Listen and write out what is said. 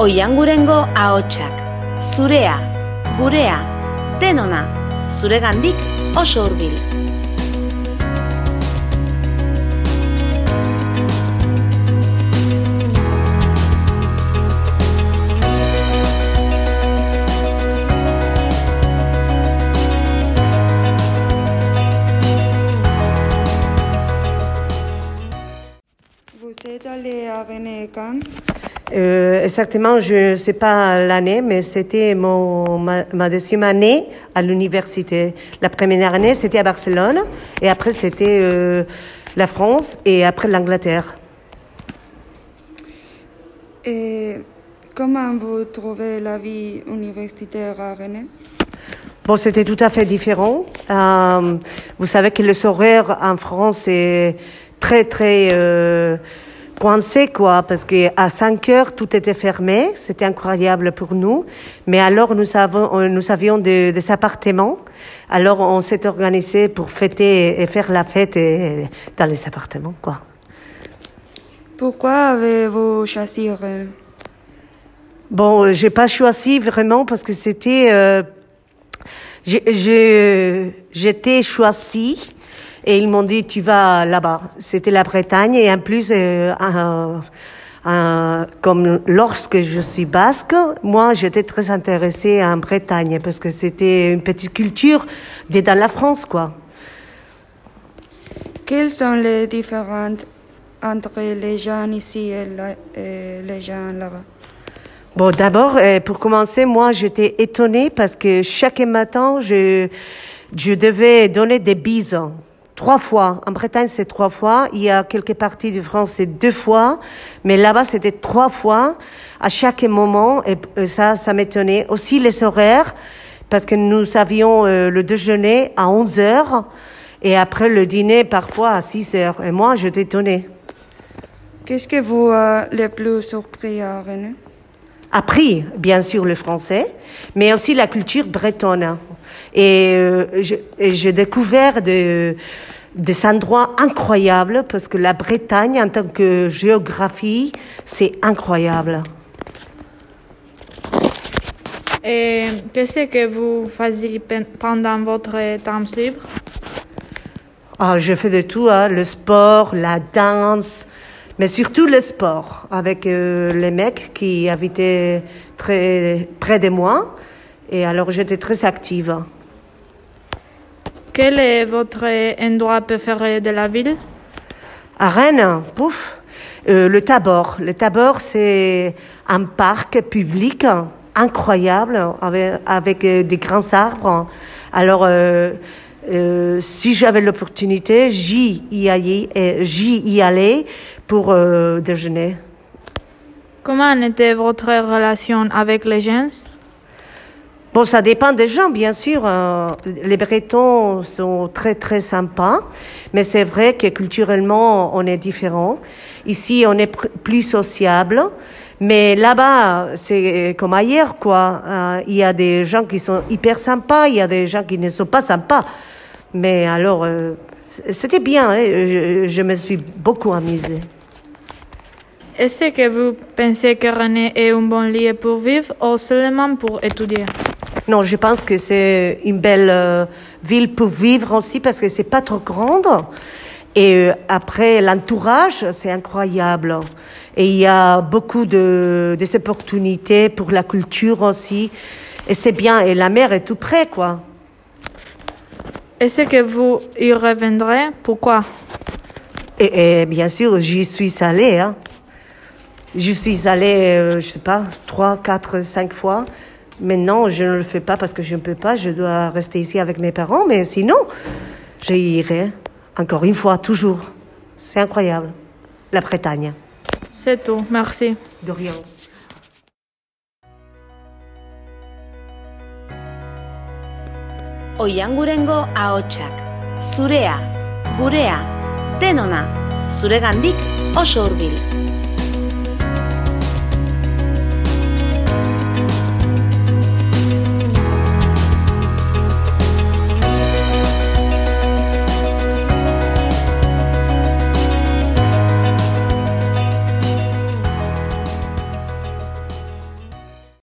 Oiangurengo ahotsak, zurea, gurea, denona, zuregandik oso hurbil. Buzeta lea benekan, Euh, exactement, je ne sais pas l'année, mais c'était mon ma, ma deuxième année à l'université. La première année, c'était à Barcelone, et après, c'était euh, la France, et après l'Angleterre. Et comment vous trouvez la vie universitaire à René Bon, c'était tout à fait différent. Euh, vous savez que les horaires en France est très très euh, coincé quoi, parce que à 5 heures tout était fermé. C'était incroyable pour nous. Mais alors nous avons euh, nous avions des, des appartements. Alors on s'est organisé pour fêter et faire la fête et- dans les appartements quoi. Pourquoi avez-vous choisi Bon, euh, j'ai pas choisi vraiment parce que c'était euh, j'ai- j'étais choisie et ils m'ont dit tu vas là-bas. C'était la Bretagne et en plus euh, comme lorsque je suis basque, moi j'étais très intéressée en Bretagne parce que c'était une petite culture de dans la France quoi. Quelles sont les différences entre les gens ici et, la- et les gens là-bas? Bon, d'abord, euh, pour commencer, moi, j'étais étonnée parce que chaque matin, je, je devais donner des bises. Trois fois. En Bretagne, c'est trois fois. Il y a quelques parties de France, c'est deux fois. Mais là-bas, c'était trois fois à chaque moment. Et euh, ça, ça m'étonnait. Aussi, les horaires, parce que nous avions euh, le déjeuner à 11 heures et après le dîner parfois à 6 heures. Et moi, j'étais étonnée. Qu'est-ce que vous a le plus surpris à René? Appris, bien sûr, le français, mais aussi la culture bretonne. Et euh, et j'ai découvert de, des endroits incroyables parce que la Bretagne, en tant que géographie, c'est incroyable. Et qu'est-ce que vous faisiez pen- pendant votre temps libre? Ah, je fais de tout, hein, le sport, la danse, mais surtout le sport, avec euh, les mecs qui habitaient très près de moi. Et alors j'étais très active. Quel est votre endroit préféré de la ville? À Rennes, pouf, euh, le Tabor. Le Tabor, c'est un parc public incroyable avec, avec euh, des grands arbres. Alors, euh, euh, si j'avais l'opportunité, j'y y allais, j'y allais pour déjeuner. Comment était votre relation avec les gens? Bon, ça dépend des gens, bien sûr. euh, les Bretons sont très, très sympas, mais c'est vrai que culturellement, on est différent. Ici, on est plus sociable, mais là-bas, c'est comme ailleurs, quoi. Euh, Il y a des gens qui sont hyper sympas, il y a des gens qui ne sont pas sympas. Mais alors, euh, c'était bien, hein, je, je me suis beaucoup amusée. Est-ce que vous pensez que René est un bon lieu pour vivre ou seulement pour étudier? Non, je pense que c'est une belle euh, ville pour vivre aussi parce que c'est pas trop grande. Et euh, après, l'entourage, c'est incroyable. Et il y a beaucoup de, des opportunités pour la culture aussi. Et c'est bien. Et la mer est tout près, quoi. Est-ce que vous y reviendrez? Pourquoi? Et, et bien sûr, j'y suis allée. Hein. Je suis allée, euh, je sais pas, trois, quatre, cinq fois. Maintenant, je ne le fais pas parce que je ne peux pas. Je dois rester ici avec mes parents. Mais sinon, j'irai. Encore une fois, toujours. C'est incroyable. La Bretagne. C'est tout, merci. De rien. Oiangurengo ahotsak, zurea, gurea, denona, zuregandik oso hurbil.